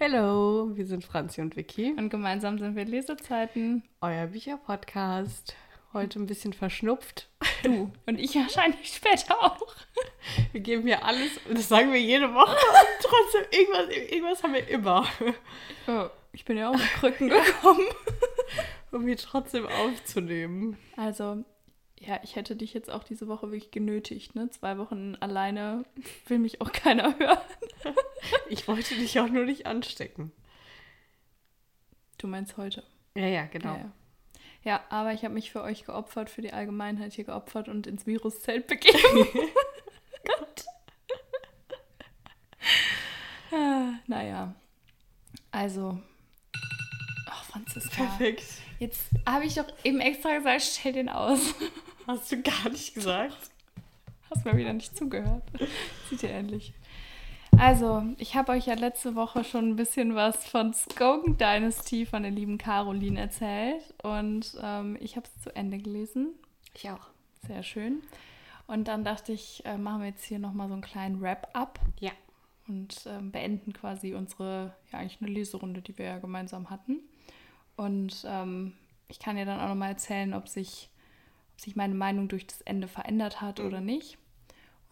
Hallo, wir sind Franzi und Vicky. Und gemeinsam sind wir Lesezeiten. Euer Bücherpodcast. Heute ein bisschen verschnupft. Du und ich wahrscheinlich später auch. Wir geben hier alles, und das sagen wir jede Woche. Und trotzdem, irgendwas, irgendwas haben wir immer. Oh, ich bin ja auch mit Krücken gekommen. Um hier trotzdem aufzunehmen. Also, ja, ich hätte dich jetzt auch diese Woche wirklich genötigt, ne? Zwei Wochen alleine will mich auch keiner hören. Ich wollte dich auch nur nicht anstecken. Du meinst heute? Ja, ja, genau. Ja, ja. ja aber ich habe mich für euch geopfert, für die Allgemeinheit hier geopfert und ins Viruszelt begeben. Gott. ah, naja. Also. Ach, Franziska. Perfekt. Jetzt habe ich doch eben extra gesagt, stell den aus. Hast du gar nicht gesagt? Hast mir wieder nicht zugehört. Sieht ihr endlich. Also, ich habe euch ja letzte Woche schon ein bisschen was von Skogan Dynasty von der lieben Caroline erzählt. Und ähm, ich habe es zu Ende gelesen. Ich auch. Sehr schön. Und dann dachte ich, äh, machen wir jetzt hier nochmal so einen kleinen Wrap-up. Ja. Und ähm, beenden quasi unsere, ja eigentlich eine Leserunde, die wir ja gemeinsam hatten. Und ähm, ich kann ja dann auch nochmal erzählen, ob sich, ob sich meine Meinung durch das Ende verändert hat oder nicht.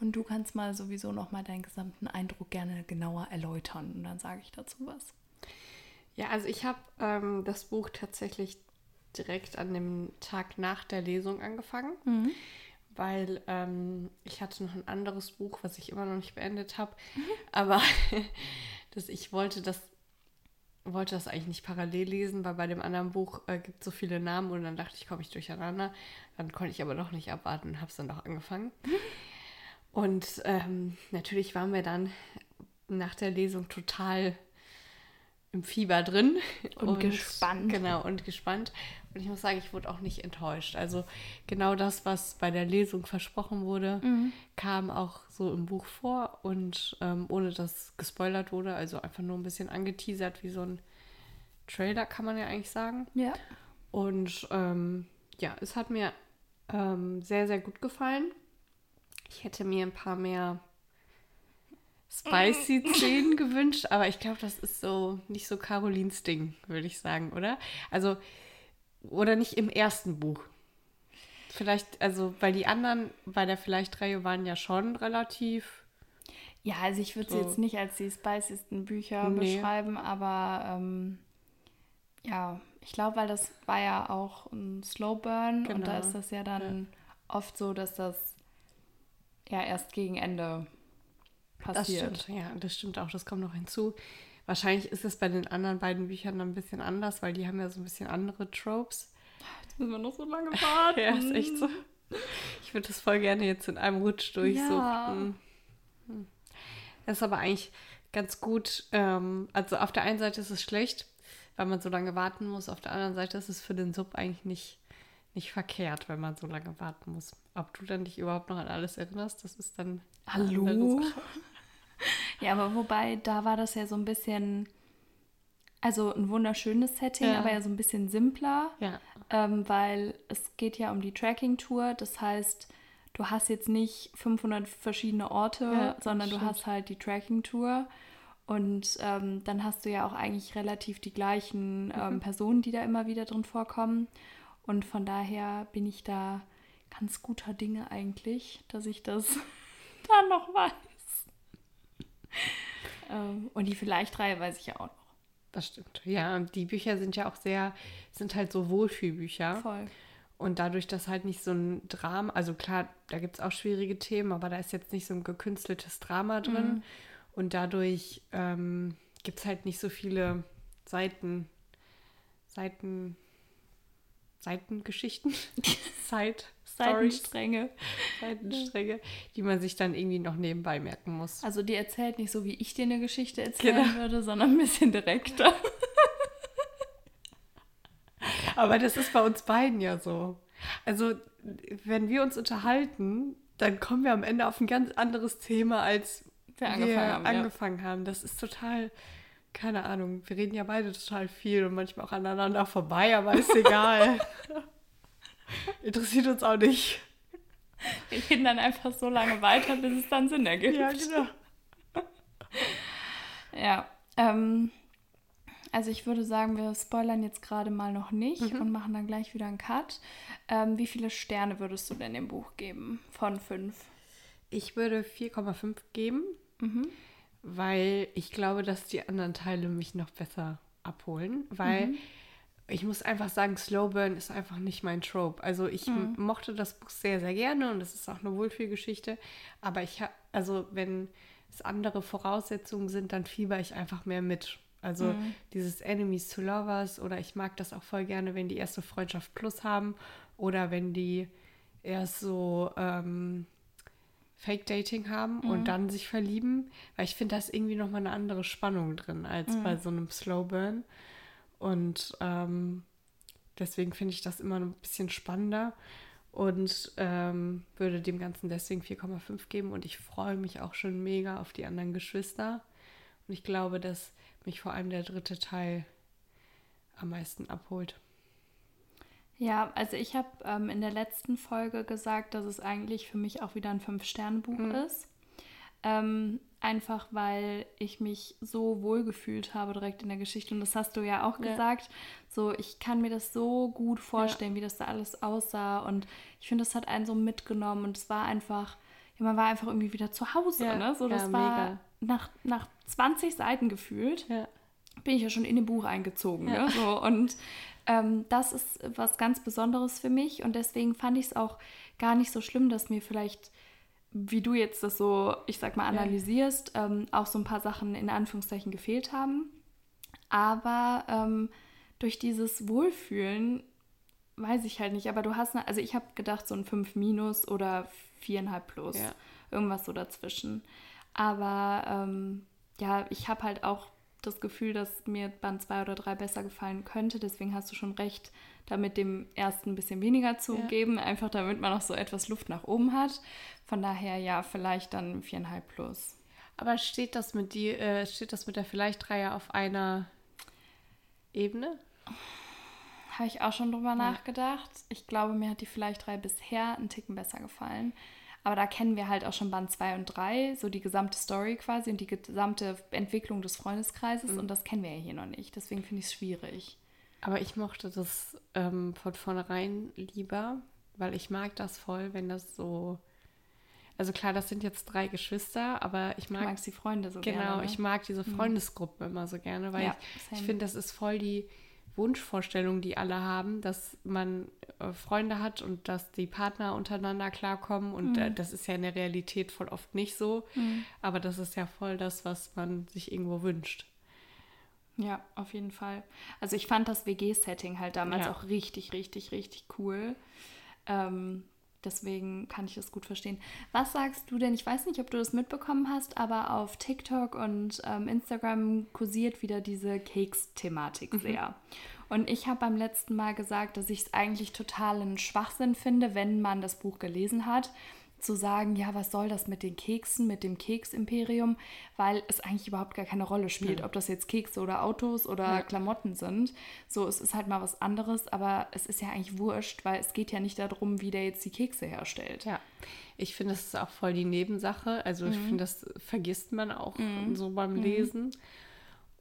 Und du kannst mal sowieso nochmal deinen gesamten Eindruck gerne genauer erläutern. Und dann sage ich dazu was. Ja, also ich habe ähm, das Buch tatsächlich direkt an dem Tag nach der Lesung angefangen, weil ähm, ich hatte noch ein anderes Buch, was ich immer noch nicht beendet habe, aber das, ich wollte das wollte das eigentlich nicht parallel lesen, weil bei dem anderen Buch äh, gibt es so viele Namen und dann dachte ich, komme ich durcheinander. Dann konnte ich aber doch nicht abwarten und habe es dann doch angefangen. Und ähm, natürlich waren wir dann nach der Lesung total im Fieber drin. Und gespannt. Genau, und gespannt. Und ich muss sagen, ich wurde auch nicht enttäuscht. Also genau das, was bei der Lesung versprochen wurde, kam auch so im Buch vor und ähm, ohne dass gespoilert wurde, also einfach nur ein bisschen angeteasert wie so ein Trailer, kann man ja eigentlich sagen. Ja. Und ähm, ja, es hat mir ähm, sehr, sehr gut gefallen. Ich hätte mir ein paar mehr spicy Szenen gewünscht, aber ich glaube, das ist so nicht so Carolins Ding, würde ich sagen, oder? Also, oder nicht im ersten Buch. Vielleicht, also, weil die anderen bei der Vielleicht-Reihe waren ja schon relativ. Ja, also ich würde sie So. jetzt nicht als die spiciesten Bücher Nee. beschreiben, aber ähm, ja, ich glaube, weil das war ja auch ein Slow Burn und da Genau. ist das ja dann oft so, dass das ja erst gegen Ende Das passiert. stimmt, ja, das stimmt auch, das kommt noch hinzu. Wahrscheinlich ist es bei den anderen beiden Büchern dann ein bisschen anders, weil die haben ja so ein bisschen andere Tropes. Jetzt müssen wir noch so lange warten. Ja, ist echt so. Ich würde das voll gerne jetzt in einem Rutsch durchsuchten. Ja. Hm. Das ist aber eigentlich ganz gut. Ähm, also auf der einen Seite ist es schlecht, weil man so lange warten muss. Auf der anderen Seite ist es für den Sub eigentlich nicht, nicht verkehrt, wenn man so lange warten muss. Ob du dann dich überhaupt noch an alles erinnerst, das ist dann. Hallo? Ja, aber wobei, da war das ja so ein bisschen, also ein wunderschönes Setting, Ja. aber ja so ein bisschen simpler. Ja. ähm, weil es geht ja um die Tracking-Tour. Das heißt, du hast jetzt nicht 500 verschiedene Orte, Ja, sondern du stimmt. hast halt die Tracking-Tour. Und ähm, dann hast du ja auch eigentlich relativ die gleichen Mhm. ähm, Personen, die da immer wieder drin vorkommen. Und von daher bin ich da ganz guter Dinge eigentlich, dass ich das dann noch weiß. ähm, und die Vielleicht-Reihe weiß ich ja auch noch. Das stimmt. Ja, die Bücher sind ja auch sehr, sind halt so Wohlfühlbücher. Voll. Und dadurch, dass halt nicht so ein Drama, also klar, da gibt es auch schwierige Themen, aber da ist jetzt nicht so ein gekünsteltes Drama drin. Und dadurch ähm, gibt es halt nicht so viele Seiten, Seiten, Seitengeschichten, Stories, Seitenstränge. Seitenstränge, die man sich dann irgendwie noch nebenbei merken muss. Also die erzählt nicht so, wie ich dir eine Geschichte erzählen Genau. würde, sondern ein bisschen direkter. Aber das ist bei uns beiden ja so. Also, wenn wir uns unterhalten, dann kommen wir am Ende auf ein ganz anderes Thema, als Wir angefangen haben, ja. angefangen haben. Das ist total, keine Ahnung, wir reden ja beide total viel und manchmal auch aneinander vorbei, aber ist egal. Interessiert uns auch nicht. Wir reden dann einfach so lange weiter, bis es dann Sinn ergibt. Ja, genau. Ja, ähm, Also ich würde sagen, wir spoilern jetzt gerade mal noch nicht mhm. und machen dann gleich wieder einen Cut. Ähm, wie viele Sterne würdest du denn dem Buch geben von fünf? Ich würde 4,5 geben, mhm. weil ich glaube, dass die anderen Teile mich noch besser abholen, weil mhm. Ich muss einfach sagen, Slowburn ist einfach nicht mein Trope. Also ich mhm. mochte das Buch sehr, sehr gerne und es ist auch eine Wohlfühlgeschichte, aber ich habe, also wenn es andere Voraussetzungen sind, dann fieber ich einfach mehr mit. Also mhm. dieses Enemies to Lovers oder ich mag das auch voll gerne, wenn die erste Freundschaft plus haben oder wenn die erst so ähm, Fake-Dating haben mhm. und dann sich verlieben, weil ich finde, da ist irgendwie nochmal eine andere Spannung drin als mhm. bei so einem Slow Burn. Und ähm, deswegen finde ich das immer ein bisschen spannender und ähm, würde dem Ganzen deswegen 4,5 geben. Und ich freue mich auch schon mega auf die anderen Geschwister. Und ich glaube, dass mich vor allem der dritte Teil am meisten abholt. Ja, also ich habe ähm, in der letzten Folge gesagt, dass es eigentlich für mich auch wieder ein Fünf-Sterne-Buch mhm. ist. Ähm, einfach weil ich mich so wohl gefühlt habe direkt in der Geschichte. Und das hast du ja auch ja. gesagt. So, ich kann mir das so gut vorstellen, ja. wie das da alles aussah. Und ich finde, das hat einen so mitgenommen. Und es war einfach, ja, man war einfach irgendwie wieder zu Hause. Ne? So, das war nach, nach 20 Seiten gefühlt. Bin ich ja schon in dem Buch eingezogen. Ne? So, und ähm, das ist was ganz Besonderes für mich und deswegen fand ich es auch gar nicht so schlimm, dass mir vielleicht, wie du jetzt das so, ich sag mal, analysierst, ja. ähm, auch so ein paar Sachen in Anführungszeichen gefehlt haben. Aber ähm, durch dieses Wohlfühlen weiß ich halt nicht. Aber du hast, eine, also ich habe gedacht, so ein 5 minus oder 4,5 plus. Ja. Irgendwas so dazwischen. Aber ähm, ja, ich habe halt auch das Gefühl, dass mir Band 2 oder 3 besser gefallen könnte. Deswegen hast du schon recht, damit dem ersten ein bisschen weniger zu ja. geben, einfach damit man noch so etwas Luft nach oben hat. Von daher ja, vielleicht dann 4,5 plus. Aber steht das mit die, äh, steht das mit der vielleicht Reihe auf einer Ebene? Habe ich auch schon drüber ja. nachgedacht. Ich glaube, mir hat die vielleicht 3 bisher einen Ticken besser gefallen. Aber da kennen wir halt auch schon Band 2 und 3, so die gesamte Story quasi und die gesamte Entwicklung des Freundeskreises. Mhm. Und das kennen wir ja hier noch nicht. Deswegen finde ich es schwierig. Aber ich mochte das ähm, von vornherein lieber, weil ich mag das voll, wenn das so. Also klar, das sind jetzt drei Geschwister, aber ich mag. Du die Freunde so genau, gerne. Genau, ich mag diese. Freundesgruppe mhm. immer so gerne, weil ja, ich, ich finde, das ist voll die Wunschvorstellung, die alle haben, dass man äh, Freunde hat und dass die Partner untereinander klarkommen. Und äh, mhm. äh, das ist ja in der Realität voll oft nicht so. Mhm. Aber das ist ja voll das, was man sich irgendwo wünscht. Ja, auf jeden Fall. Also ich fand das WG-Setting halt damals ja. auch richtig, richtig, richtig cool. Ähm, deswegen kann ich das gut verstehen. Was sagst du denn? Ich weiß nicht, ob du das mitbekommen hast, aber auf TikTok und ähm, Instagram kursiert wieder diese Cakes-Thematik mhm. sehr. Und ich habe beim letzten Mal gesagt, dass ich es eigentlich total einen Schwachsinn finde, wenn man das Buch gelesen hat, zu sagen, ja, was soll das mit den Keksen, mit dem Keksimperium, weil es eigentlich überhaupt gar keine Rolle spielt, ja. ob das jetzt Kekse oder Autos oder ja. Klamotten sind. So, es ist halt mal was anderes, aber es ist ja eigentlich wurscht, weil es geht ja nicht darum, wie der jetzt die Kekse herstellt. Ja, ich finde, das ist auch voll die Nebensache. Also mhm. ich finde, das vergisst man auch mhm. so beim mhm. Lesen.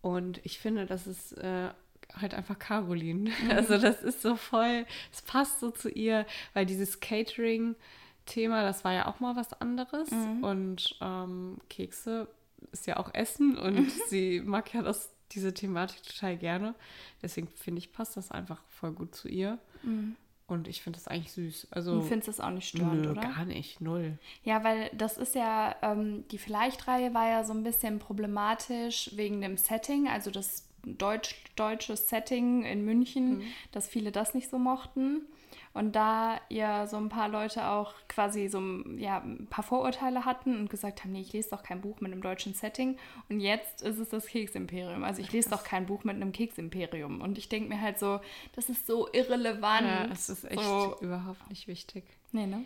Und ich finde, das ist äh, halt einfach Caroline. Mhm. Also das ist so voll, es passt so zu ihr, weil dieses Catering-Thema, das war ja auch mal was anderes. Mhm. Und ähm, Kekse ist ja auch Essen und mhm. sie mag ja das, diese Thematik total gerne. Deswegen finde ich, passt das einfach voll gut zu ihr. Mhm. Und ich finde das eigentlich süß. Also, du findest das auch nicht störend, nö, oder? Gar nicht, null. Ja, weil das ist ja, ähm, die Vielleicht-Reihe war ja so ein bisschen problematisch wegen dem Setting. Also das deutsch, deutsches Setting in München, mhm. dass viele das nicht so mochten. Und da ja so ein paar Leute auch quasi so ja, ein paar Vorurteile hatten und gesagt haben, nee, ich lese doch kein Buch mit einem deutschen Setting. Und jetzt ist es das Keksimperium. Also ich lese doch kein Buch mit einem Keksimperium. Und ich denke mir halt so, das ist so irrelevant. Ja, es ist echt so. überhaupt nicht wichtig. Nee, ne?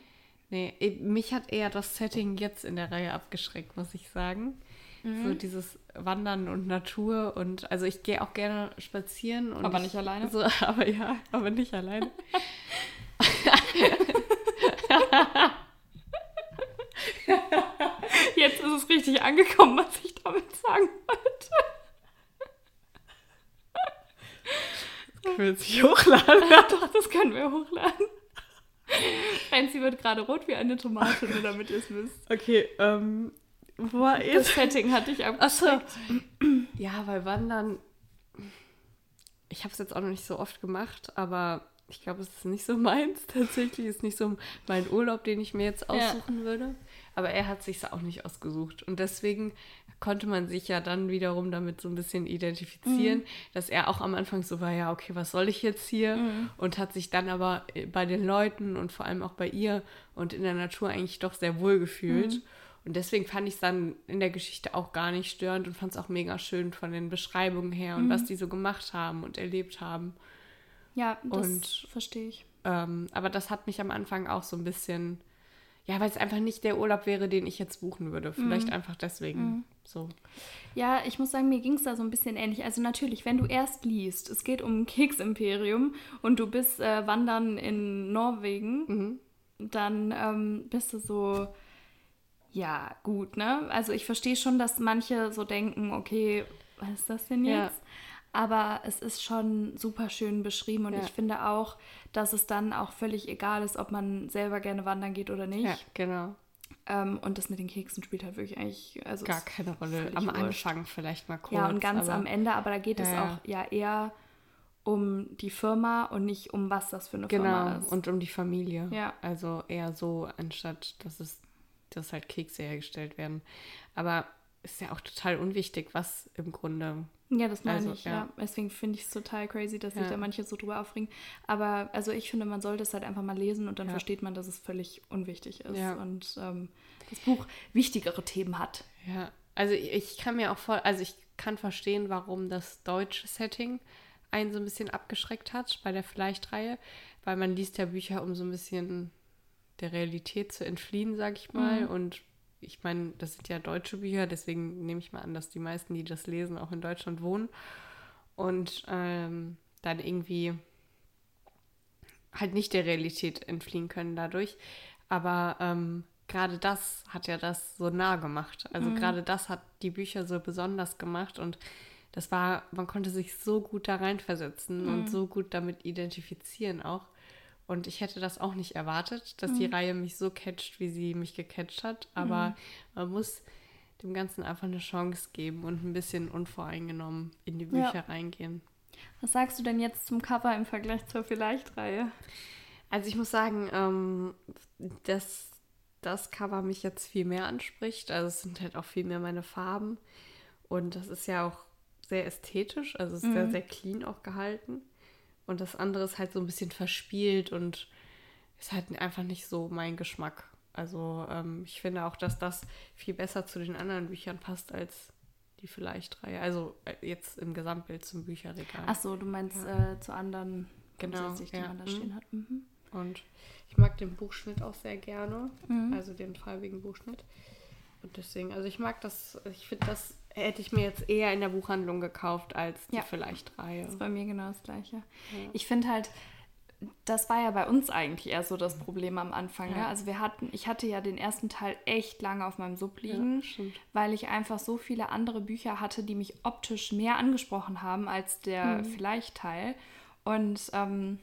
Nee, mich hat eher das Setting jetzt in der Reihe abgeschreckt, muss ich sagen. Mhm. So dieses Wandern und Natur und also ich gehe auch gerne spazieren. Und aber nicht alleine? So, aber ja, aber nicht alleine. Jetzt ist es richtig angekommen, was ich damit sagen wollte. Ich will es nicht hochladen. Doch, das können wir hochladen. Franzi wird gerade rot wie eine Tomate, nur damit ihr es wisst. Okay, ähm, war Das? Setting hatte ich Achso. abgeschickt. Ja, weil Wandern. Ich habe es jetzt auch noch nicht so oft gemacht, aber ich glaube, es ist nicht so meins tatsächlich. Ist nicht so mein Urlaub, den ich mir jetzt Ja. aussuchen würde. Aber er hat sich auch nicht ausgesucht. Und deswegen konnte man sich ja dann wiederum damit so ein bisschen identifizieren, dass er auch am Anfang so war, ja, okay, was soll ich jetzt hier? Und hat sich dann aber äh, bei den Leuten und vor allem auch bei ihr und in der Natur eigentlich doch sehr wohl gefühlt. Und deswegen fand ich es dann in der Geschichte auch gar nicht störend und fand es auch mega schön von den Beschreibungen her und was die so gemacht haben und erlebt haben. Ja, das Und- verstehe ich. Ähm, aber das hat mich am Anfang auch so ein bisschen, ja, weil es einfach nicht der Urlaub wäre, den ich jetzt buchen würde. Vielleicht einfach deswegen so. Ja, ich muss sagen, mir ging es da so ein bisschen ähnlich. Also natürlich, wenn du erst liest, es geht um ein Keksimperium und du bist äh, wandern in Norwegen, dann ähm, bist du so, ja, gut, ne? Also ich verstehe schon, dass manche so denken, okay, was ist das denn Ja. jetzt? Aber es ist schon super schön beschrieben und Ja. ich finde auch, dass es dann auch völlig egal ist, ob man selber gerne wandern geht oder nicht. Ja, genau. Ähm, und das mit den Keksen spielt halt wirklich eigentlich also Gar keine Rolle. Am wurscht. Anfang vielleicht mal kurz. Ja, und ganz am Ende, aber da geht es Ja, auch ja eher um die Firma und nicht um was das für eine Firma Genau, ist. und um die Familie. Ja. Also eher so, anstatt dass es, dass halt Kekse hergestellt werden. Aber ist ja auch total unwichtig, was im Grunde. ja, das meine also, ich, ja. ja. Deswegen finde ich es total crazy, dass sich Ja. da manche so drüber aufregen. Aber also ich finde, man sollte es halt einfach mal lesen und dann Ja. versteht man, dass es völlig unwichtig ist und ähm, das Buch wichtigere Themen hat. Ja, also ich, ich kann mir auch voll, also ich kann verstehen, warum das deutsche Setting einen so ein bisschen abgeschreckt hat bei der Vielleicht-Reihe, weil man liest ja Bücher, um so ein bisschen der Realität zu entfliehen, sag ich mal. Mhm. Und ich meine, das sind ja deutsche Bücher, deswegen nehme ich mal an, dass die meisten, die das lesen, auch in Deutschland wohnen. Und ähm, dann irgendwie halt nicht der Realität entfliehen können dadurch. Aber ähm, gerade das hat ja das so nah gemacht. Also gerade das hat die Bücher so besonders gemacht und das war, man konnte sich so gut da reinversetzen und so gut damit identifizieren auch. Und ich hätte das auch nicht erwartet, dass die Reihe mich so catcht, wie sie mich gecatcht hat. Aber man muss dem Ganzen einfach eine Chance geben und ein bisschen unvoreingenommen in die Ja. Bücher reingehen. Was sagst du denn jetzt zum Cover im Vergleich zur Vielleicht-Reihe? Also ich muss sagen, ähm, dass das Cover mich jetzt viel mehr anspricht. Also es sind halt auch viel mehr meine Farben. Und das ist ja auch sehr ästhetisch, also es ist sehr, sehr clean auch gehalten. Und das andere ist halt so ein bisschen verspielt und ist halt einfach nicht so mein Geschmack. Also ähm, ich finde auch, dass das viel besser zu den anderen Büchern passt als die Vielleicht-Reihe. Also äh, jetzt im Gesamtbild zum Bücherregal. Ach so, du meinst äh, zu anderen Genau, die ja. man da Mhm. stehen hat. Mhm. Und ich mag den Buchschnitt auch sehr gerne. Mhm. Also den farbigen Buchschnitt. Und deswegen, also ich mag das, ich finde, das hätte ich mir jetzt eher in der Buchhandlung gekauft als die Ja. Vielleicht-Reihe. Das ist bei mir genau das Gleiche. Ich finde halt, das war ja bei uns eigentlich eher so das Problem am Anfang. Ja. Ne? Also wir hatten, ich hatte ja den ersten Teil echt lange auf meinem Sub liegen, Ja, weil ich einfach so viele andere Bücher hatte, die mich optisch mehr angesprochen haben als der Mhm. Vielleicht-Teil. Und ähm,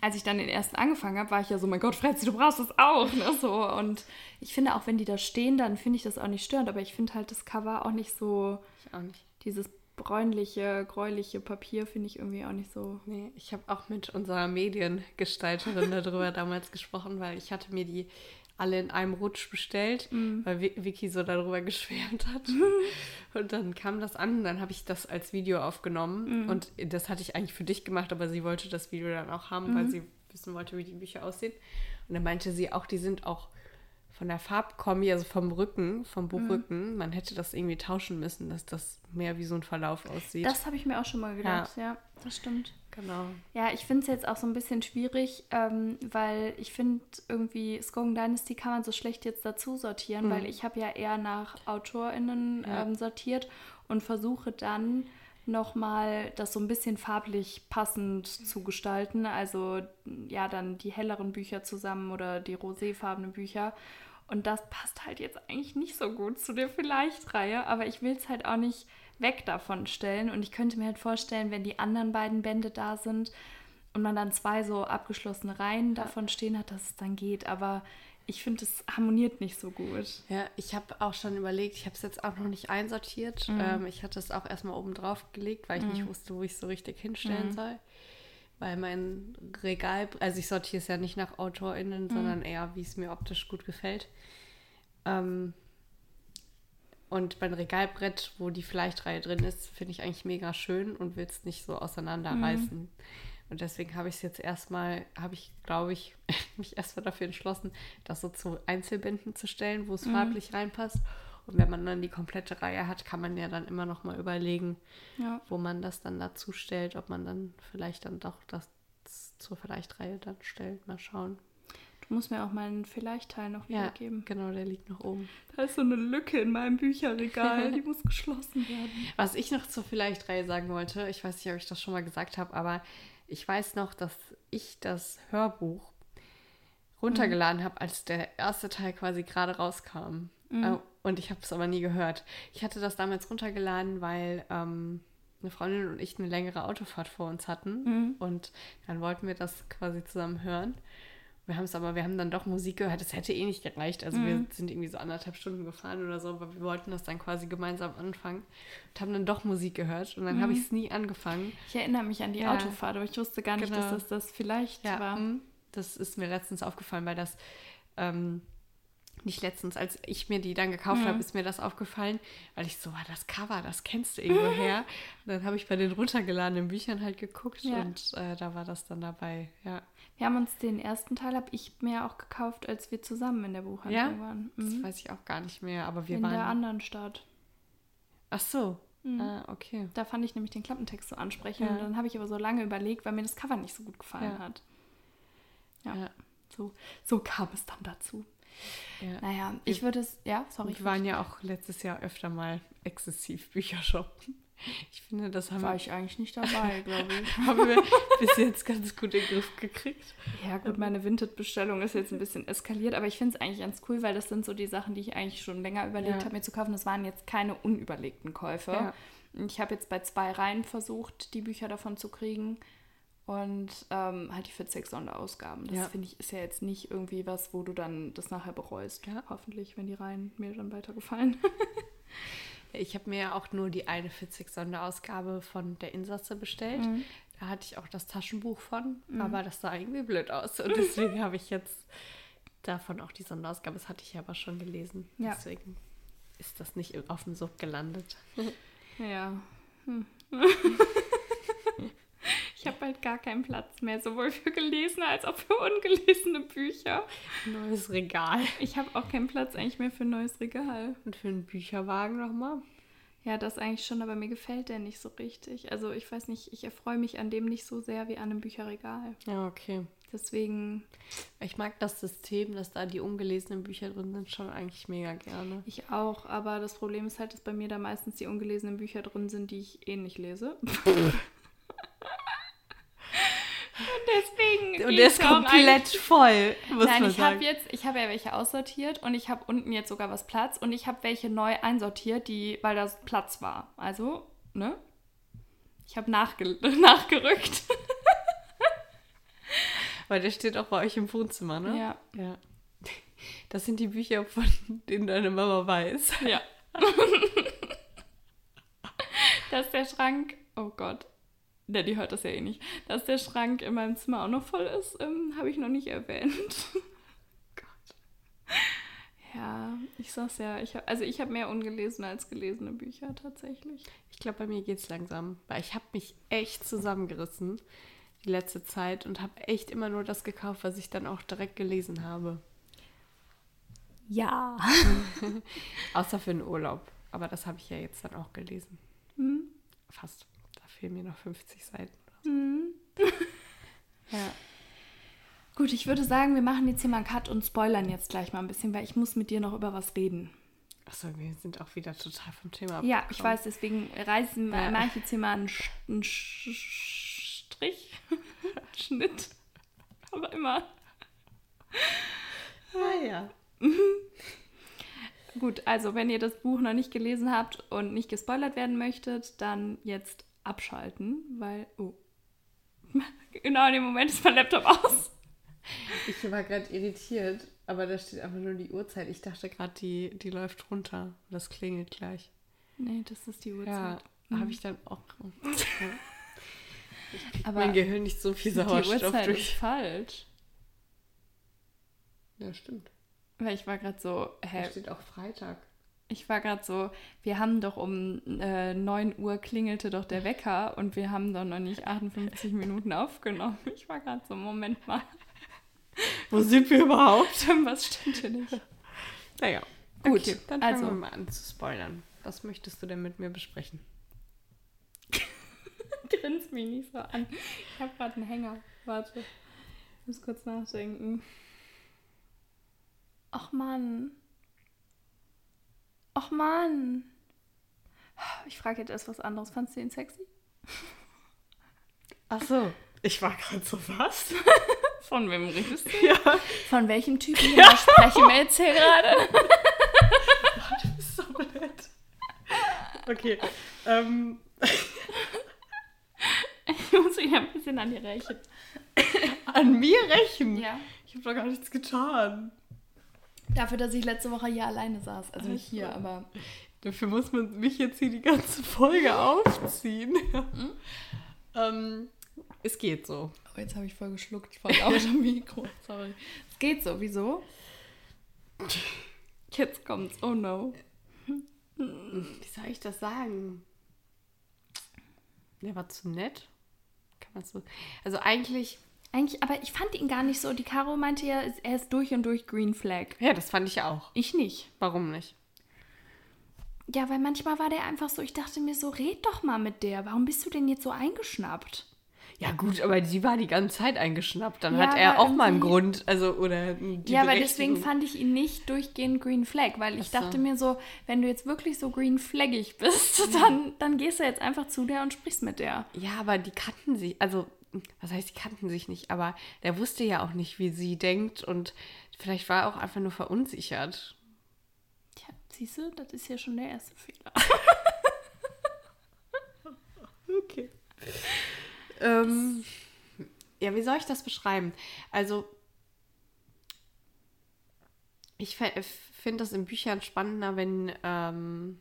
als ich dann den ersten angefangen habe, war ich ja so, mein Gott, Frenzy, du brauchst das auch. Ne? So, und ich finde auch, wenn die da stehen, dann finde ich das auch nicht störend. Aber ich finde halt das Cover auch nicht so, Ich auch nicht. dieses bräunliche, gräuliche Papier finde ich irgendwie auch nicht so. Nee, ich habe auch mit unserer Mediengestalterin darüber damals gesprochen, weil ich hatte mir die alle in einem Rutsch bestellt, weil Vi- Vicky so darüber geschwärmt hat. Und dann kam das an, dann habe ich das als Video aufgenommen und das hatte ich eigentlich für dich gemacht, aber sie wollte das Video dann auch haben, weil sie wissen wollte, wie die Bücher aussehen. Und dann meinte sie auch, die sind auch von der Farbkombi, also vom Rücken, vom Buchrücken, man hätte das irgendwie tauschen müssen, dass das mehr wie so ein Verlauf aussieht. Das habe ich mir auch schon mal gedacht, ja, das stimmt. Genau. Ja, ich finde es jetzt auch so ein bisschen schwierig, ähm, weil ich finde irgendwie Skoggen Dynasty kann man so schlecht jetzt dazu sortieren, weil ich habe ja eher nach AutorInnen Ja. ähm, sortiert und versuche dann nochmal das so ein bisschen farblich passend zu gestalten. Also ja, dann die helleren Bücher zusammen oder die roséfarbenen Bücher. Und das passt halt jetzt eigentlich nicht so gut zu der Vielleicht-Reihe, aber ich will es halt auch nicht weg davon stellen. Und ich könnte mir halt vorstellen, wenn die anderen beiden Bände da sind und man dann zwei so abgeschlossene Reihen davon stehen hat, dass es dann geht. Aber ich finde, es harmoniert nicht so gut. Ja, ich habe auch schon überlegt, ich habe es jetzt auch noch nicht einsortiert. Mhm. Ähm, ich hatte es auch erstmal oben drauf gelegt, weil ich mhm. nicht wusste, wo ich es so richtig hinstellen mhm. soll. Weil mein Regal, also ich sortiere es ja nicht nach AutorInnen, mhm. sondern eher, wie es mir optisch gut gefällt. Ähm, und mein Regalbrett, wo die Fleischreihe drin ist, finde ich eigentlich mega schön und will es nicht so auseinanderreißen. Mhm. Und deswegen habe ich es jetzt erstmal, habe ich, glaube ich, mich erstmal dafür entschlossen, das so zu Einzelbänden zu stellen, wo es mhm. farblich reinpasst. Und wenn man dann die komplette Reihe hat, kann man ja dann immer noch mal überlegen, ja. wo man das dann dazu stellt, ob man dann vielleicht dann doch das zur Vielleicht-Reihe dann stellt. Mal schauen. Du musst mir auch meinen Vielleicht-Teil noch wiedergeben. Ja, genau, der liegt noch oben. Da ist so eine Lücke in meinem Bücherregal, die muss geschlossen werden. Was ich noch zur Vielleicht-Reihe sagen wollte, ich weiß nicht, ob ich das schon mal gesagt habe, aber ich weiß noch, dass ich das Hörbuch runtergeladen mhm. habe, als der erste Teil quasi gerade rauskam. Mhm. Äh, und ich habe es aber nie gehört. Ich hatte das damals runtergeladen, weil ähm, eine Freundin und ich eine längere Autofahrt vor uns hatten. Mhm. Und dann wollten wir das quasi zusammen hören. Wir haben es aber, wir haben dann doch Musik gehört. Es hätte eh nicht gereicht. Also mhm. wir sind irgendwie so anderthalb Stunden gefahren oder so, aber wir wollten das dann quasi gemeinsam anfangen und haben dann doch Musik gehört. Und dann mhm. habe ich es nie angefangen. Ich erinnere mich an die ja. Autofahrt, aber ich wusste gar nicht, genau. dass das, das vielleicht ja. war. Mhm. Das ist mir letztens aufgefallen, weil das ähm, nicht letztens, als ich mir die dann gekauft mhm. habe, ist mir das aufgefallen, weil ich so, war das Cover, das kennst du irgendwo her. Und dann habe ich bei den runtergeladenen Büchern halt geguckt ja. und äh, da war das dann dabei, ja. Wir haben uns den ersten Teil, habe ich mir auch gekauft, als wir zusammen in der Buchhandlung ja? waren. Mhm. Das weiß ich auch gar nicht mehr, aber wir in waren... In der anderen Stadt. Ach so, mhm. ah, okay. Da fand ich nämlich den Klappentext so ansprechend. Ja. Und dann habe ich aber so lange überlegt, weil mir das Cover nicht so gut gefallen ja. hat. Ja, ja. So, so kam es dann dazu. Ja. Naja, ich würde es, ja, sorry. Wir waren ja auch letztes Jahr öfter mal exzessiv Bücher shoppen. Ich finde, das haben War ich eigentlich nicht dabei, glaube ich. haben wir bis jetzt ganz gut in den Griff gekriegt. Ja, gut, meine Vinted-Bestellung ist jetzt ein bisschen eskaliert, aber ich finde es eigentlich ganz cool, weil das sind so die Sachen, die ich eigentlich schon länger überlegt ja. habe, mir zu kaufen. Das waren jetzt keine unüberlegten Käufe. Ja. Ich habe jetzt bei zwei Reihen versucht, die Bücher davon zu kriegen. Und ähm, halt die Fitzek-Sonderausgaben. Das ja. finde ich ist ja jetzt nicht irgendwie was, wo du dann das nachher bereust. Ja. Hoffentlich, wenn die Reihen mir dann weitergefallen. ich habe mir ja auch nur die eine Fitzek-Sonderausgabe von der Insasse bestellt. Mhm. Da hatte ich auch das Taschenbuch von, mhm. aber das sah irgendwie blöd aus. Und deswegen habe ich jetzt davon auch die Sonderausgabe. Das hatte ich aber schon gelesen. Ja. Deswegen ist das nicht auf dem Sub gelandet. Ja. Hm. Ich habe halt gar keinen Platz mehr, sowohl für gelesene als auch für ungelesene Bücher. Neues Regal. Ich habe auch keinen Platz eigentlich mehr für ein neues Regal. Und für einen Bücherwagen nochmal? Ja, das eigentlich schon, aber mir gefällt der nicht so richtig. Also ich weiß nicht, ich erfreue mich an dem nicht so sehr wie an einem Bücherregal. Ja, okay. Deswegen. Ich mag das System, dass da die ungelesenen Bücher drin sind, schon eigentlich mega gerne. Ich auch, aber das Problem ist halt, dass bei mir da meistens die ungelesenen Bücher drin sind, die ich eh nicht lese. Und deswegen. Und der ist komplett voll. Muss Nein, man ich habe jetzt, ich habe ja welche aussortiert und ich habe unten jetzt sogar was Platz und ich habe welche neu einsortiert, die, weil das Platz war. Also, ne? Ich habe nachge nachgerückt. weil der steht auch bei euch im Wohnzimmer, ne? Ja. Ja. Das sind die Bücher, von denen deine Mama weiß. Ja. Dass der Schrank, oh Gott, ja, die hört das ja eh nicht. Dass der Schrank in meinem Zimmer auch noch voll ist, ähm, habe ich noch nicht erwähnt. Gott. Ja, ich sag's ja. Ich hab, also ich habe mehr ungelesene als gelesene Bücher tatsächlich. Ich glaube, bei mir geht's langsam. Weil ich habe mich echt zusammengerissen die letzte Zeit und habe echt immer nur das gekauft, was ich dann auch direkt gelesen habe. Ja. Außer für den Urlaub. Aber das habe ich ja jetzt dann auch gelesen. Mhm. Fast fehlen mir noch 50 Seiten. Mhm. ja. Gut, ich würde sagen, wir machen jetzt hier mal einen Cut und spoilern jetzt gleich mal ein bisschen, weil ich muss mit dir noch über was reden. Achso, wir sind auch wieder total vom Thema ab. Ja, ich weiß, deswegen reißen ja. mache ich jetzt hier mal einen, einen Strich, Schnitt, aber immer. Ah ja. Gut, also wenn ihr das Buch noch nicht gelesen habt und nicht gespoilert werden möchtet, dann jetzt abschalten, weil. Oh. genau in dem Moment ist mein Laptop aus. Ich war gerade irritiert, aber da steht einfach nur die Uhrzeit. Ich dachte gerade, die, die läuft runter. Das klingelt gleich. Nee, das ist die Uhrzeit. Ja, Mhm. habe ich dann auch. Aber mein Gehirn nicht so viel die Sauerstoff Uhrzeit ist durch. falsch. Ja, stimmt. Weil ich war gerade so, Da hä, steht auch Freitag. Ich war gerade so, wir haben doch um äh, 9 Uhr klingelte doch der Wecker und wir haben doch noch nicht 58 Minuten aufgenommen. Ich war gerade so, Moment mal, Wo sind wir überhaupt? was stimmt hier nicht? Naja, Gut, okay, dann also. fangen wir mal an zu spoilern. Was möchtest du denn mit mir besprechen? Grins mich nicht so an. Ich habe gerade einen Hänger. Warte. Ich muss kurz nachdenken. Ach Mann. Ach Mann. Ich frage jetzt erst was anderes. Fandst du ihn sexy? Ach so. Ich war gerade so was. Von wem redest du? ja. Von welchem Typen ja. sprechen wir jetzt hier gerade? Du bist so blöd. Okay. Ähm, Ich muss ihn ein bisschen an die rächen. an mir rächen? Ja. Ich habe doch gar nichts getan. Dafür, dass ich letzte Woche hier alleine saß. Also nicht hier, aber Dafür muss man mich jetzt hier die ganze Folge aufziehen. ähm, es geht so. Oh, jetzt habe ich voll geschluckt vor lauter Mikro. Sorry. Es geht so, wieso? Jetzt kommt's. Oh no. Wie soll ich das sagen? Der war zu nett. Kann man so. Also eigentlich. Eigentlich, aber ich fand ihn gar nicht so. Die Caro meinte ja, er ist durch und durch Green Flag. Ja, das fand ich auch. Ich nicht. Warum nicht? Ja, weil manchmal war der einfach so, ich dachte mir so, red doch mal mit der. Warum bist du denn jetzt so eingeschnappt? Ja, gut, aber die war die ganze Zeit eingeschnappt. Dann Ja, hat er aber auch mal einen Grund. Also, oder. Ja, weil deswegen fand ich ihn nicht durchgehend Green Flag, weil ich Ach so. dachte mir so, wenn du jetzt wirklich so Green Flaggig bist, dann, dann gehst du jetzt einfach zu der und sprichst mit der. Ja, aber die kannten sich, also was heißt, die kannten sich nicht, aber der wusste ja auch nicht, wie sie denkt und vielleicht war er auch einfach nur verunsichert. Tja, siehst du, das ist ja schon der erste Fehler. Okay. Ähm, ja, wie soll ich das beschreiben? Also, ich finde das in Büchern spannender, wenn ähm,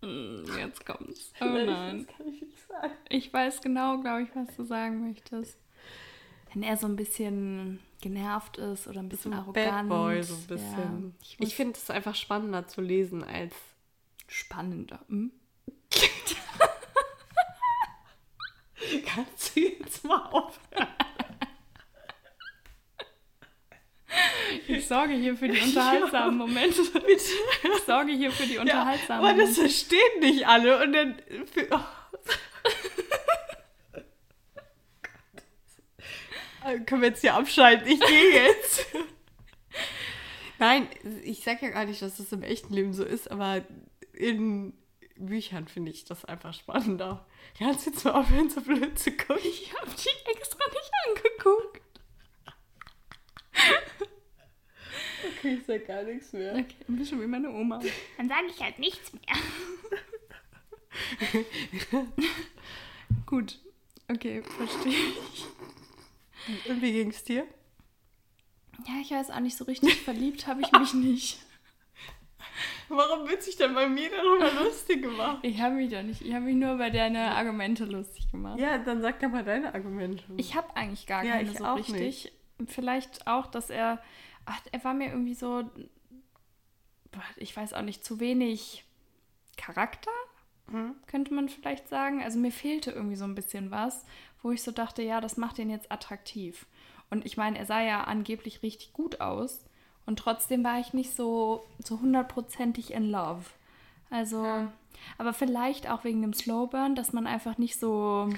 Jetzt kommt's. Oh nein. Ich weiß genau, glaube ich, was du sagen möchtest. Wenn er so ein bisschen genervt ist oder ein bisschen So arrogant. Bad Boy, so ein bisschen. Ja, ich, ich finde es einfach spannender zu lesen als. spannender. Hm? Kannst du jetzt mal aufhören? Ich sorge hier für die unterhaltsamen Momente. Bitte. Ich sorge hier für die Ja, unterhaltsamen aber das verstehen nicht alle und dann. Für, oh. Also Können wir jetzt hier abschalten? Ich gehe jetzt. Nein, ich sage ja gar nicht, dass das im echten Leben so ist, aber in Büchern finde ich das einfach spannender. Kannst du jetzt mal aufhören, so blöd zu gucken? Ich habe die extra nicht angeguckt. Okay, ich sag gar nichts mehr. Okay, ein bisschen wie meine Oma. Dann sage ich halt nichts mehr. Gut. Okay, verstehe. Und wie ging es dir? Ja, ich weiß auch nicht so richtig. Verliebt habe ich mich nicht. Warum wird sich denn bei mir darüber lustig gemacht? Ich habe mich doch nicht. Ich habe mich nur über deine Argumente lustig gemacht. Ja, dann sag doch mal deine Argumente. Ich habe eigentlich gar Ja, keine ich so auch richtig. Vielleicht auch, dass er. Ach, er war mir irgendwie so. Ich weiß auch nicht, zu wenig Charakter, Hm? könnte man vielleicht sagen. Also mir fehlte irgendwie so ein bisschen was, wo ich so dachte, ja, das macht ihn jetzt attraktiv. Und ich meine, er sah ja angeblich richtig gut aus. Und trotzdem war ich nicht so, so hundertprozentig in love. Also, Ja. aber vielleicht auch wegen dem Slowburn, dass man einfach nicht so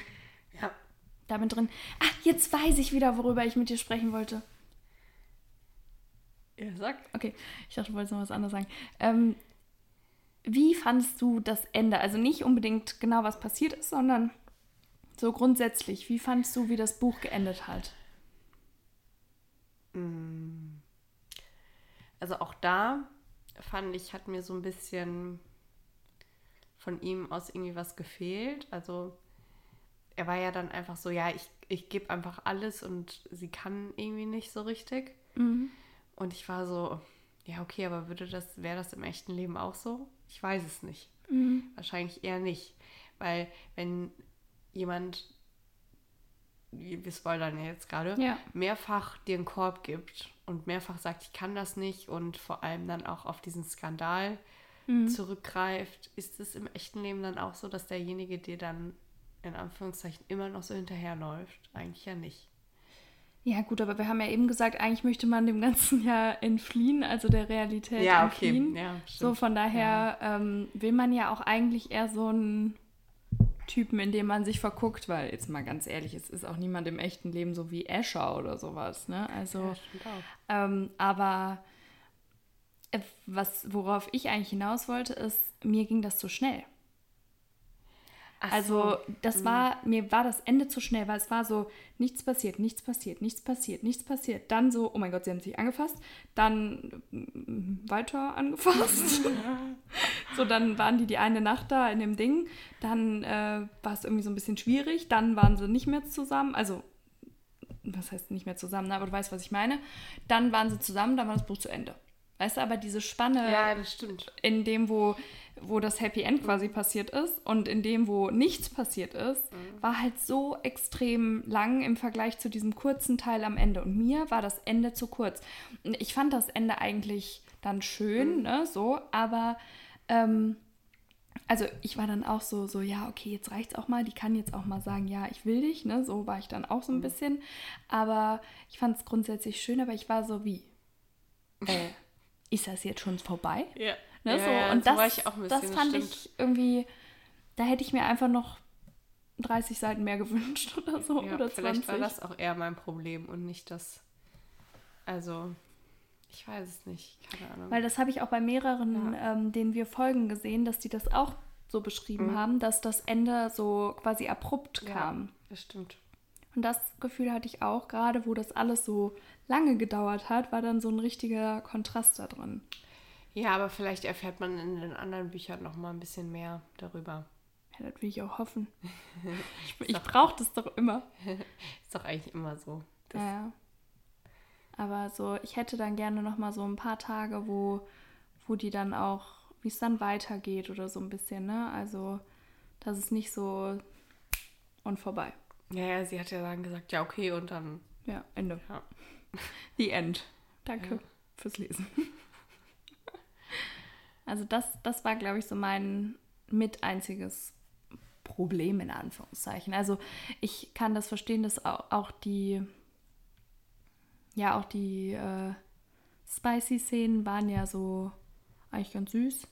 Ja. damit drin. Ah, jetzt weiß ich wieder, worüber ich mit dir sprechen wollte. Ja, sag. Okay, ich dachte, du wolltest noch was anderes sagen. Ähm, wie fandest du das Ende? Also nicht unbedingt genau, was passiert ist, sondern so grundsätzlich. Wie fandest du, wie das Buch geendet hat? also auch da fand ich, hat mir so ein bisschen von ihm aus irgendwie was gefehlt. Also er war ja dann einfach so, ja, ich, ich gebe einfach alles und sie kann irgendwie nicht so richtig. Mhm. Und ich war so, ja, okay, aber würde das, wäre das im echten Leben auch so? Ich weiß es nicht. Mhm. Wahrscheinlich eher nicht. Weil wenn jemand, wir spoilern ja jetzt gerade, Ja. mehrfach dir einen Korb gibt und mehrfach sagt, ich kann das nicht und vor allem dann auch auf diesen Skandal Mhm. zurückgreift, ist es im echten Leben dann auch so, dass derjenige dir dann in Anführungszeichen immer noch so hinterherläuft? Eigentlich ja nicht. Ja, gut, aber wir haben ja eben gesagt, eigentlich möchte man dem Ganzen ja entfliehen, also der Realität entfliehen. Ja, So, stimmt. von daher ähm, will man ja auch eigentlich eher so einen Typen, in dem man sich verguckt, weil jetzt mal ganz ehrlich, es ist auch niemand im echten Leben so wie Escher oder sowas, ne? Also, Ja, ähm, aber äh, was, worauf ich eigentlich hinaus wollte, ist, mir ging das zu schnell. Ach Also so. das war, mir war das Ende zu schnell, weil es war so, nichts passiert, nichts passiert, nichts passiert, nichts passiert. Dann so, oh mein Gott, sie haben sich angefasst. Dann mm, weiter angefasst. so, dann waren die die eine Nacht da in dem Ding. Dann äh, war es irgendwie so ein bisschen schwierig. Dann waren sie nicht mehr zusammen. Also, was heißt nicht mehr zusammen, ne? aber du weißt, was ich meine. Dann waren sie zusammen, dann war das Buch zu Ende. Weißt du, aber diese Spanne Ja, in dem, wo, wo das Happy End quasi passiert ist und in dem, wo nichts passiert ist, war halt so extrem lang im Vergleich zu diesem kurzen Teil am Ende. Und mir war das Ende zu kurz. Und ich fand das Ende eigentlich dann schön, ne, so, aber ähm, also ich war dann auch so, so, ja, okay, jetzt reicht's auch mal. Die kann jetzt auch mal sagen, ja, ich will dich, ne? So war ich dann auch so ein bisschen. Aber ich fand es grundsätzlich schön, aber ich war so wie. Äh, ist das jetzt schon vorbei? Ja. Ne, ja, so. ja, und das, war ich auch ein bisschen, das fand stimmt. ich irgendwie, da hätte ich mir einfach noch 30 Seiten mehr gewünscht oder so. Ja, oder vielleicht 20. war das auch eher mein Problem und nicht das. Also, ich weiß es nicht. Keine Ahnung. Weil das habe ich auch bei mehreren, ähm, denen wir folgen, gesehen, dass die das auch so beschrieben haben, dass das Ende so quasi abrupt Mhm. ja, kam. das stimmt. Und das Gefühl hatte ich auch, gerade wo das alles so lange gedauert hat, war dann so ein richtiger Kontrast da drin. Ja, aber vielleicht erfährt man in den anderen Büchern noch mal ein bisschen mehr darüber. Ja, das will ich auch hoffen. ich ich brauche das doch immer. Ist doch eigentlich immer so. Das, Ja. Aber so, ich hätte dann gerne noch mal so ein paar Tage, wo, wo die dann auch, wie es dann weitergeht oder so ein bisschen, ne? Also, dass es nicht so und vorbei. ja, ja, sie hat ja dann gesagt, ja, okay, und dann. Ja, Ende. Ja. The End. Danke fürs Lesen. Also das, das war, glaube ich, so mein mit einziges Problem in Anführungszeichen. Also ich kann das verstehen, dass au- auch die, ja, auch die äh, Spicy-Szenen waren ja so eigentlich ganz süß.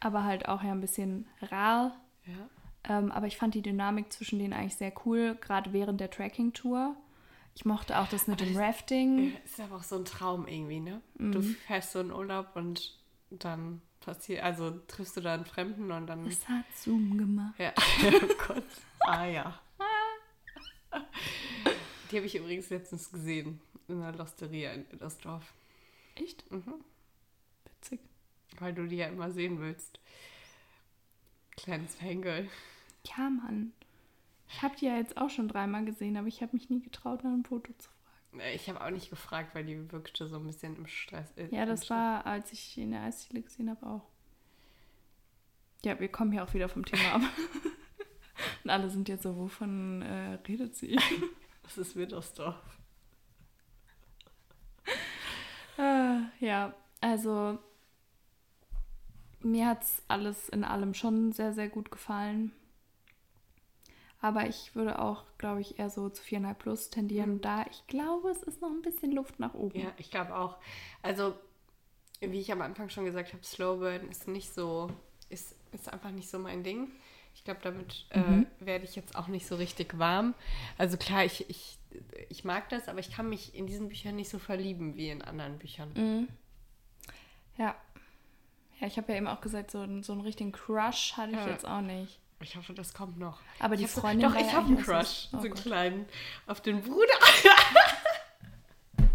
Aber halt auch ja ein bisschen rar. Ja. Ähm, aber ich fand die Dynamik zwischen denen eigentlich sehr cool, gerade während der Tracking-Tour. Ich mochte auch das mit dem Rafting. Ja, Ist aber auch so ein Traum irgendwie, ne? Du Mhm. fährst so in Urlaub und dann passiert, also triffst du da einen Fremden und dann. Das hat Zoom gemacht. Ja, oh Gott. Ah ja. Die habe ich übrigens letztens gesehen in einer Losteria in das Dorf, Echt? Mhm. Witzig. weil du die ja immer sehen willst. Kleines Fangirl. Ja, Mann. Ich habe die ja jetzt auch schon dreimal gesehen, aber ich habe mich nie getraut, nach einem Foto zu fragen. Äh, Ich habe auch nicht gefragt, weil die wirkte so ein bisschen im Stress. äh, Ja, das Stress. war, als ich in der Eisdiele gesehen habe, auch. Ja, wir kommen hier auch wieder vom Thema ab. Und alle sind jetzt so, wovon äh, redet sie? Das ist Widdersdorf. Äh, ja, also mir hat es alles in allem schon sehr, sehr gut gefallen. Aber ich würde auch, glaube ich, eher so zu 4,5 plus tendieren. Und da, ich glaube, es ist noch ein bisschen Luft nach oben. Ja, ich glaube auch. Also, wie ich am Anfang schon gesagt habe, Slowburn ist nicht so, ist, ist einfach nicht so mein Ding. Ich glaube, damit Mhm. äh, werde ich jetzt auch nicht so richtig warm. Also klar, ich, ich, ich mag das, aber ich kann mich in diesen Büchern nicht so verlieben wie in anderen Büchern. Mhm. Ja. Ja, ich habe ja eben auch gesagt, so, einen- so einen richtigen Crush hatte ich Ja. jetzt auch nicht. Ich hoffe, das kommt noch. Aber die Ich hab so- Freundin Doch, ich habe einen Crush. so- oh so einen Gott. kleinen. Auf den Bruder.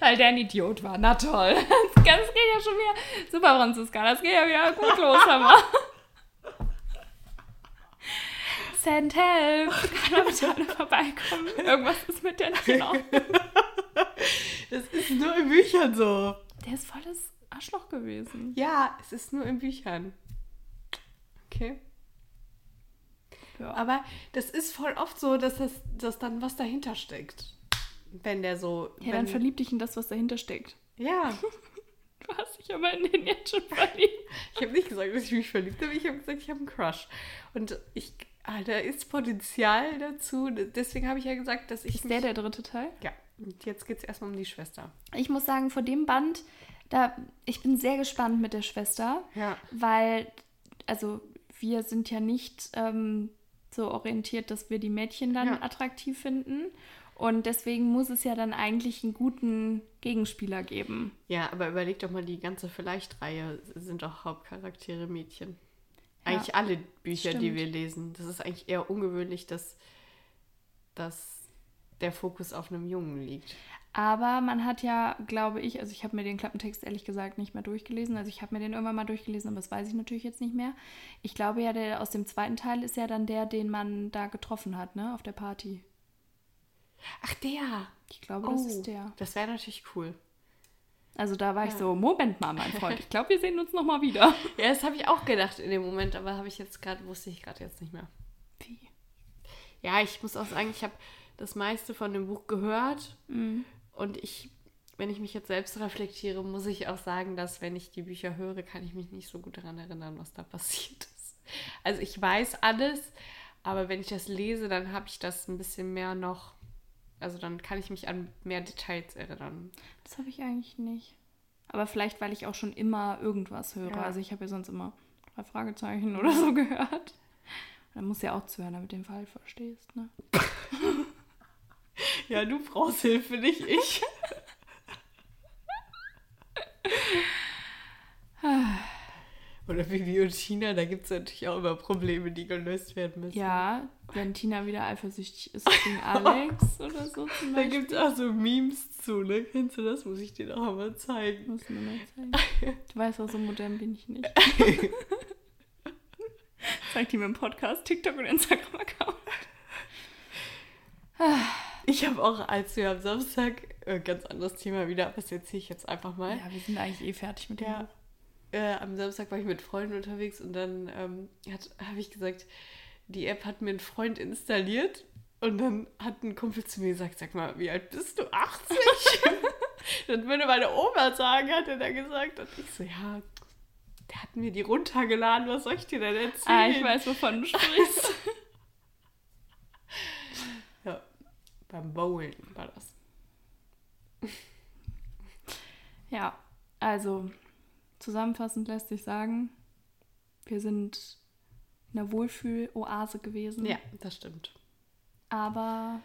Weil der ein Idiot war. Na toll. Das, geht ja schon wieder. Super, Franziska. Das geht ja wieder gut los, Hammer. Send help. Kann man bitte alle vorbeikommen? Irgendwas ist mit der nicht in Ordnung. Das ist nur in Büchern so. Der ist volles Arschloch gewesen. Ja, es ist nur in Büchern. Okay. Ja. Aber das ist voll oft so, dass, das, dass dann was dahinter steckt. Wenn der so. Ja, wenn, dann verlieb dich in das, was dahinter steckt. Ja, Du hast dich aber in den jetzt schon verliebt. ich habe nicht gesagt, dass ich mich verliebt habe, ich habe gesagt, ich habe einen Crush. Und ich, ah, da ist Potenzial dazu. Deswegen habe ich ja gesagt, dass ich. Ist der der dritte Teil? Ja, und jetzt geht es erstmal um die Schwester. Ich muss sagen, vor dem Band, da, ich bin sehr gespannt mit der Schwester, Ja. weil, also wir sind ja nicht ähm, so orientiert, dass wir die Mädchen dann Ja. attraktiv finden. Und deswegen muss es ja dann eigentlich einen guten Gegenspieler geben. Ja, aber überleg doch mal, die ganze Vielleicht-Reihe sind doch Hauptcharaktere Mädchen. Ja, Eigentlich alle Bücher, die stimmt. wir lesen. Das ist eigentlich eher ungewöhnlich, dass, dass der Fokus auf einem Jungen liegt. Aber man hat ja, glaube ich, also ich habe mir den Klappentext ehrlich gesagt nicht mehr durchgelesen. Also ich habe mir den irgendwann mal durchgelesen, aber das weiß ich natürlich jetzt nicht mehr. Ich glaube ja, der aus dem zweiten Teil ist ja dann der, den man da getroffen hat, ne, auf der Party. Ach, der! Ich glaube, das ist der. Das wäre natürlich cool. Also da war ich Ja. so, Moment mal, mein Freund, ich glaube, wir sehen uns noch mal wieder. Ja, das habe ich auch gedacht in dem Moment, aber habe ich jetzt gerade, wusste ich gerade jetzt nicht mehr. Wie? Ja, ich muss auch sagen, ich habe das meiste von dem Buch gehört und ich, wenn ich mich jetzt selbst reflektiere, muss ich auch sagen, dass wenn ich die Bücher höre, kann ich mich nicht so gut daran erinnern, was da passiert ist. Also ich weiß alles, aber wenn ich das lese, dann habe ich das ein bisschen mehr noch, also dann kann ich mich an mehr Details erinnern. Das habe ich eigentlich nicht. Aber vielleicht, weil ich auch schon immer irgendwas höre. Ja. Also ich habe ja sonst immer drei Fragezeichen oder so gehört. Dann musst du ja auch zuhören, damit du den Fall verstehst, ne? Ja, du brauchst Hilfe, nicht ich. Oder Bibi und Tina, da gibt es natürlich auch immer Probleme, die gelöst werden müssen. Ja, wenn Tina wieder eifersüchtig ist gegen Alex oder so zum Da Beispiel. gibt es auch so Memes zu, ne? Kennst du das? Muss ich dir noch einmal zeigen. Muss mir mal zeigen. Du weißt auch, so modern bin ich nicht. Zeigt die mir im Podcast, TikTok und Instagram-Account. Ich habe auch, als wir am Samstag, äh, ganz anderes Thema wieder, aber das erzähle ich jetzt einfach mal. Ja, wir sind eigentlich eh fertig mit dem. Ja, äh, am Samstag war ich mit Freunden unterwegs und dann ähm, habe ich gesagt, die App hat mir ein Freund installiert und dann hat ein Kumpel zu mir gesagt, sag mal, wie alt bist du? 80? das würde meine Oma sagen, hat er da gesagt. Und ich so, ja, der hat mir die runtergeladen, was soll ich dir denn erzählen? Ah, ich weiß, wovon du sprichst. Ja, beim Bowlen war das. Ja, also zusammenfassend lässt sich sagen, wir sind in einer Wohlfühl-Oase gewesen. Ja, das stimmt. Aber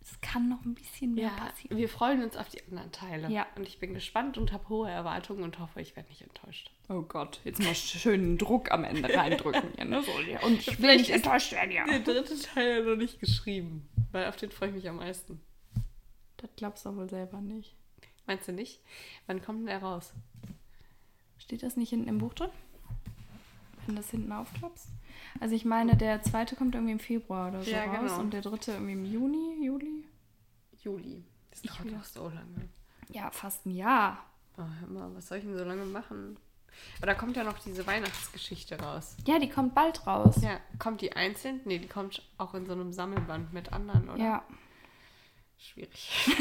es kann noch ein bisschen mehr Ja, passieren. wir freuen uns auf die anderen Teile. Ja. Und ich bin gespannt und habe hohe Erwartungen und hoffe, ich werde nicht enttäuscht. Oh Gott, jetzt mal schönen Druck am Ende reindrücken. Hier, ne? so, ja. Und ich will nicht enttäuscht werden, ja. Der dritte Teil ja noch nicht geschrieben, weil auf den freue ich mich am meisten. Das glaubst du wohl selber nicht. Meinst du nicht? Wann kommt denn der raus? Steht das nicht hinten im Buch drin? Wenn du das hinten aufklappst? Also ich meine, der zweite kommt irgendwie im Februar oder so Ja, raus genau. und der dritte irgendwie im Juni, Juli. Juli. Das dauert doch so lange. Ja, fast ein Jahr. Oh, hör mal, was soll ich denn so lange machen? Aber da kommt ja noch diese Weihnachtsgeschichte raus. Ja, die kommt bald raus. Ja, kommt die einzeln? Nee, die kommt auch in so einem Sammelband mit anderen, oder? ja. Schwierig.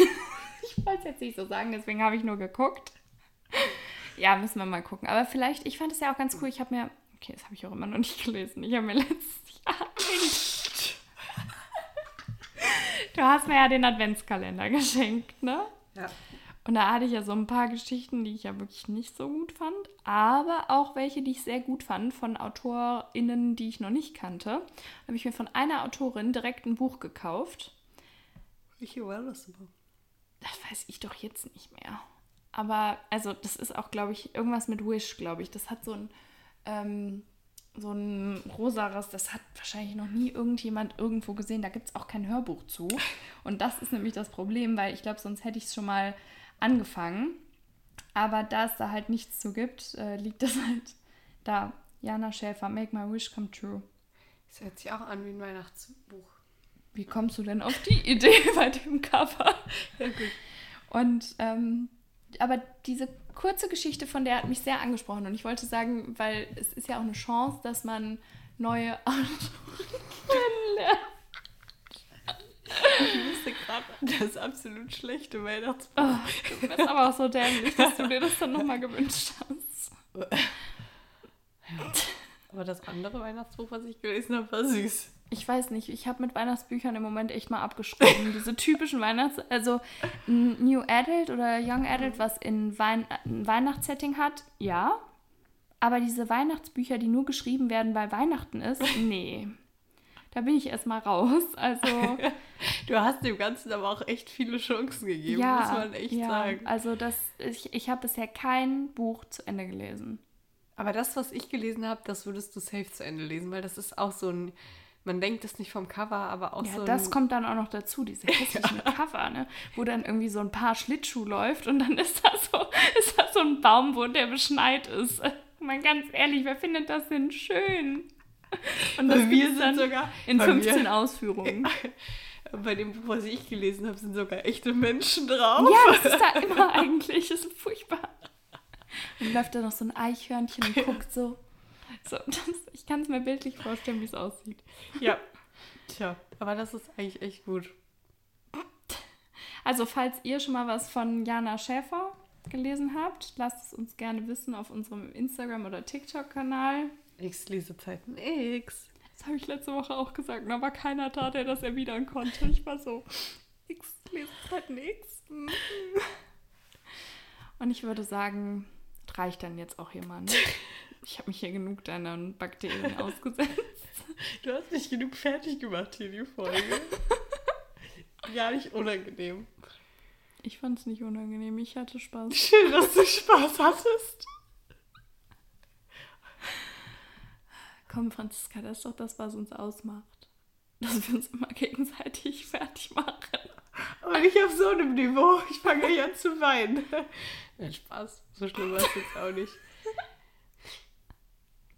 Ich wollte es jetzt nicht so sagen, deswegen habe ich nur geguckt. Ja, müssen wir mal gucken. Aber vielleicht, ich fand es ja auch ganz cool. Ich habe mir, okay, das habe ich auch immer noch nicht gelesen. Ich habe mir letztes Jahr. Du hast mir ja den Adventskalender geschenkt, ne? Ja. Und da hatte ich ja so ein paar Geschichten, die ich ja wirklich nicht so gut fand, aber auch welche, die ich sehr gut fand von AutorInnen, die ich noch nicht kannte. Da habe ich mir von einer Autorin direkt ein Buch gekauft. Welche war das überhaupt? Das weiß ich doch jetzt nicht mehr. Aber, also, das ist auch, glaube ich, irgendwas mit Wish, glaube ich. Das hat so ein, ähm, so ein rosares, das hat wahrscheinlich noch nie irgendjemand irgendwo gesehen. Da gibt es auch kein Hörbuch zu. Und das ist nämlich das Problem, weil ich glaube, sonst hätte ich es schon mal angefangen. Aber da es da halt nichts zu gibt, äh, liegt das halt da. Jana Schäfer, Make My Wish Come True. Das hört sich auch an wie ein Weihnachtsbuch. Wie kommst du denn auf die Idee bei dem Cover? Ja, gut. Und ähm, aber diese kurze Geschichte von der hat mich sehr angesprochen und ich wollte sagen, weil es ist ja auch eine Chance, dass man neue Autoren kennenlernt. Ich wusste gerade das absolut schlechte Weihnachtsbuch. Oh, du bist aber auch so dämlich, dass du dir das dann nochmal gewünscht hast. Aber das andere Weihnachtsbuch, was ich gelesen habe, war süß. Ich weiß nicht, ich habe mit Weihnachtsbüchern im Moment echt mal abgeschrieben. Diese typischen Weihnachts-, also ein New Adult oder Young Adult, was in Wein ein Weihnachtssetting hat, ja. Aber diese Weihnachtsbücher, die nur geschrieben werden, weil Weihnachten ist, nee. Da bin ich erstmal raus. Also, Du hast dem Ganzen aber auch echt viele Chancen gegeben, ja. muss man echt ja. sagen. Also, das, ich, ich habe bisher kein Buch zu Ende gelesen. Aber das, was ich gelesen habe, das würdest du safe zu Ende lesen, weil das ist auch so ein, man denkt es nicht vom Cover, aber auch Ja, so das ein, kommt dann auch noch dazu, diese hässlichen Cover, ne? Wo dann irgendwie so ein Paar Schlittschuh läuft und dann ist da so, ist da so ein Baum, wo der beschneit ist. Mal ganz ehrlich, wer findet das denn schön? Und das mir gibt's sind dann sogar in bei 15 mir- Ausführungen. Bei dem Buch, was ich gelesen habe, sind sogar echte Menschen drauf. Ja, das ist da immer eigentlich. Das ist furchtbar. Und dann läuft da noch so ein Eichhörnchen und guckt so. so das, ich kann es mir bildlich vorstellen, wie es aussieht. Ja. Tja, aber das ist eigentlich echt gut. Also, falls ihr schon mal was von Jana Schäfer gelesen habt, lasst es uns gerne wissen auf unserem Instagram- oder TikTok-Kanal. X Lesezeiten X. Das habe ich letzte Woche auch gesagt, aber keiner tat, der das erwidern konnte. Ich war so, X, Lesezeiten X. mm. Und ich würde sagen, reicht dann jetzt auch mal. Ne? Ich habe mich hier genug deinen Bakterien ausgesetzt. Du hast nicht genug fertig gemacht hier, die Folge. Gar nicht unangenehm. Ich fand es nicht unangenehm, ich hatte Spaß. Schön, dass du Spaß hattest. Komm, Franziska, das ist doch das, was uns ausmacht. Dass wir uns immer gegenseitig fertig machen. Aber nicht auf so einem Niveau. Ich fange an zu weinen. Nein, Spaß. So schlimm war es jetzt auch nicht.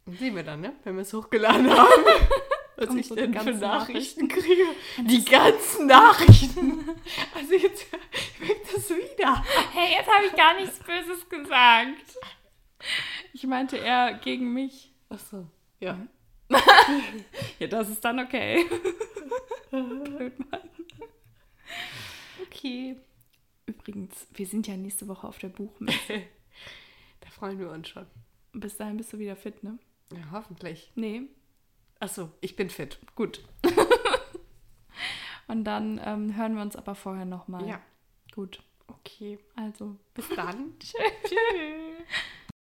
Sehen wir dann, ne? Wenn wir es hochgeladen haben. Was Kommt ich so die denn für ganzen Nachrichten kriege. Die ganzen Nachrichten. Also jetzt wirkt das wieder. Hey, jetzt habe ich gar nichts Böses gesagt. Ich meinte eher gegen mich. Ach so. Ja. Ja, das ist dann okay. Blöd, Mann. Okay. Übrigens, wir sind ja nächste Woche auf der Buchmesse. Da freuen wir uns schon. Bis dahin bist du wieder fit, ne? Ja, hoffentlich. Nee. Ach so, ich bin fit. Gut. Und dann ähm, hören wir uns aber vorher nochmal. Ja. Gut. Okay. Also, Bis dann. tschüss.